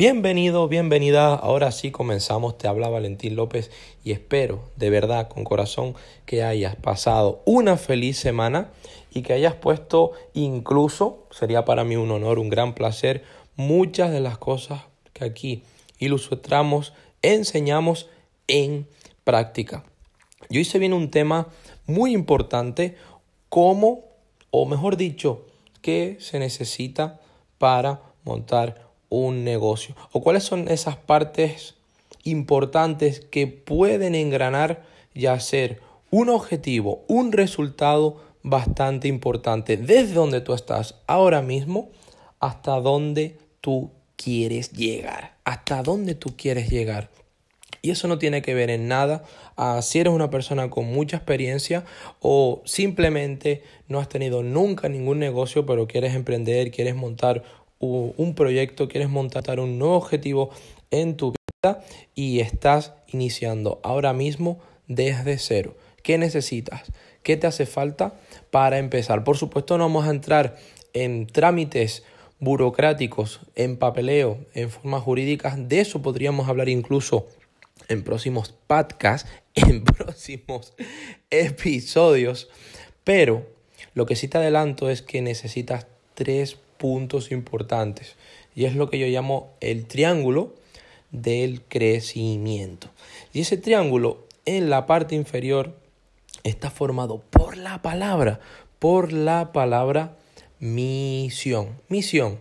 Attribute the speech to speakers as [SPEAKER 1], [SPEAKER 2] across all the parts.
[SPEAKER 1] Bienvenido, bienvenida. Ahora sí comenzamos. Te habla Valentín López y espero de verdad, con corazón, que hayas pasado una feliz semana y que hayas puesto incluso, sería para mí un honor, un gran placer, muchas de las cosas que aquí ilustramos, enseñamos en práctica. Yo hice bien un tema muy importante, cómo, o mejor dicho, qué se necesita para montar un negocio o cuáles son esas partes importantes que pueden engranar y hacer un objetivo, un resultado bastante importante desde donde tú estás ahora mismo hasta donde tú quieres llegar, hasta donde tú quieres llegar. Y eso no tiene que ver en nada a si eres una persona con mucha experiencia o simplemente no has tenido nunca ningún negocio, pero quieres emprender, quieres montar un proyecto, quieres montar un nuevo objetivo en tu vida y estás iniciando ahora mismo desde cero. ¿Qué necesitas? ¿Qué te hace falta para empezar? Por supuesto no vamos a entrar en trámites burocráticos, en papeleo, en formas jurídicas. De eso podríamos hablar incluso en próximos podcasts, en próximos episodios. Pero lo que sí te adelanto es que necesitas tres puntos importantes y es lo que yo llamo el triángulo del crecimiento. Y ese triángulo en la parte inferior está formado por la palabra, por la palabra misión. Misión.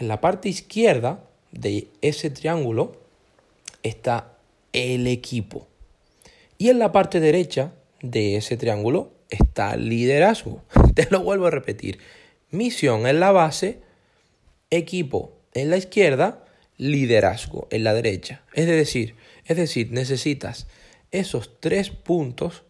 [SPEAKER 1] En la parte izquierda de ese triángulo está el equipo. Y en la parte derecha de ese triángulo está liderazgo. Te lo vuelvo a repetir. Misión en la base, equipo en la izquierda, liderazgo en la derecha. Es decir, es decir, necesitas esos tres puntos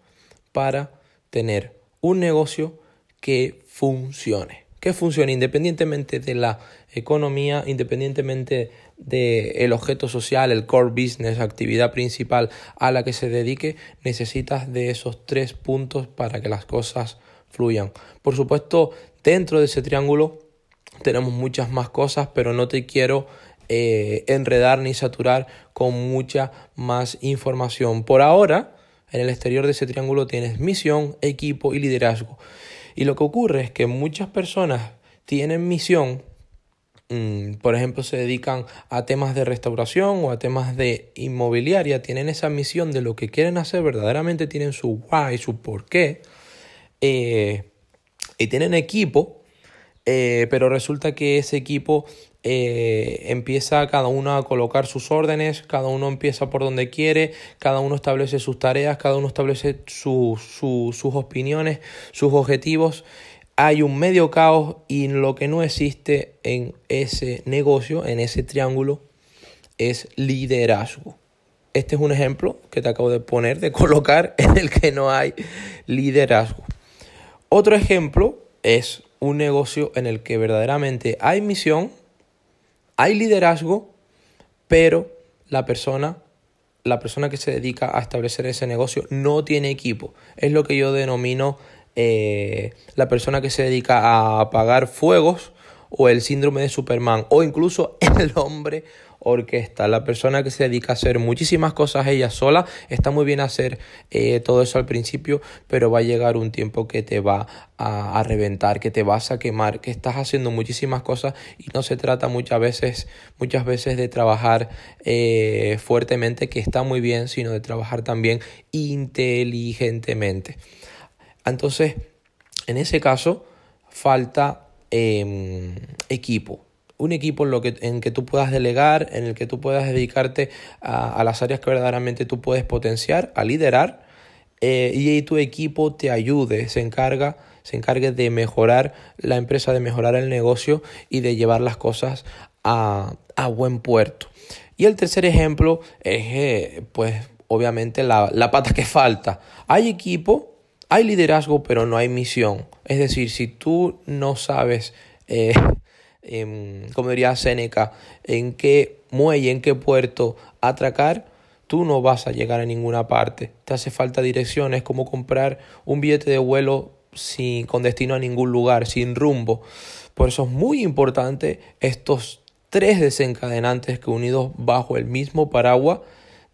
[SPEAKER 1] para tener un negocio que funcione. Que funcione independientemente de la economía, independientemente del objeto social, el core business, actividad principal a la que se dedique, necesitas de esos tres puntos para que las cosas fluyan. Por supuesto, dentro de ese triángulo tenemos muchas más cosas, pero no te quiero eh, enredar ni saturar con mucha más información. Por ahora, en el exterior de ese triángulo tienes misión, equipo y liderazgo. Y lo que ocurre es que muchas personas tienen misión, mm, por ejemplo, se dedican a temas de restauración o a temas de inmobiliaria, tienen esa misión de lo que quieren hacer, verdaderamente tienen su why, su por qué eh, y tienen equipo, eh, pero resulta que ese equipo eh, empieza cada uno a colocar sus órdenes, cada uno empieza por donde quiere, cada uno establece sus tareas, cada uno establece sus opiniones, sus objetivos. Hay un medio caos y lo que no existe en ese negocio, en ese triángulo, es liderazgo. Este es un ejemplo que te acabo de poner, de colocar en el que no hay liderazgo. Otro ejemplo es un negocio en el que verdaderamente hay misión, hay liderazgo, pero la persona, la persona que se dedica a establecer ese negocio no tiene equipo. Es lo que yo denomino eh, la persona que se dedica a apagar fuegos o el síndrome de Superman o incluso el hombre orquesta. La persona que se dedica a hacer muchísimas cosas ella sola, está muy bien hacer eh, todo eso al principio, pero va a llegar un tiempo que te va a, reventar, que te vas a quemar, que estás haciendo muchísimas cosas y no se trata muchas veces, muchas veces de trabajar eh, fuertemente, que está muy bien, sino de trabajar también inteligentemente. Entonces, en ese caso, falta em, equipo un equipo en, lo que, en que tú puedas delegar, en el que tú puedas dedicarte a, las áreas que verdaderamente tú puedes potenciar, a liderar, eh, y tu equipo te ayude, se encarga, se encargue de mejorar la empresa, de mejorar el negocio y de llevar las cosas a, buen puerto. Y el tercer ejemplo es, eh, pues, obviamente la, pata que falta. Hay equipo, hay liderazgo, pero no hay misión. Es decir, si tú no sabes eh, como diría Seneca, en qué muelle, en qué puerto atracar, tú no vas a llegar a ninguna parte. Te hace falta dirección, es como comprar un billete de vuelo sin, con destino a ningún lugar, sin rumbo. Por eso es muy importante estos tres desencadenantes que unidos bajo el mismo paraguas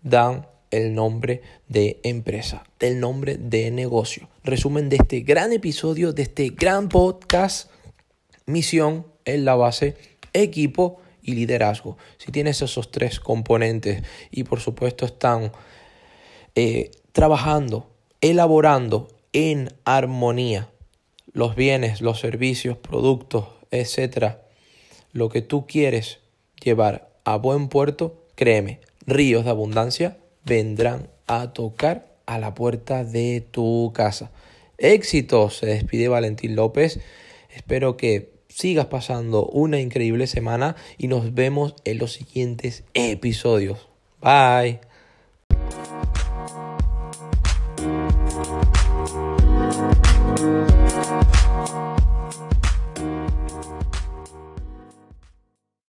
[SPEAKER 1] dan el nombre de empresa, del nombre de negocio. Resumen de este gran episodio, de este gran podcast, misión en la base, equipo y liderazgo. Si tienes esos tres componentes y por supuesto están eh, trabajando, elaborando en armonía los bienes, los servicios, productos, etcétera, lo que tú quieres llevar a buen puerto, créeme, ríos de abundancia vendrán a tocar a la puerta de tu casa. Éxito, se despide Valentín López. Espero que sigas pasando una increíble semana y nos vemos en los siguientes episodios. Bye.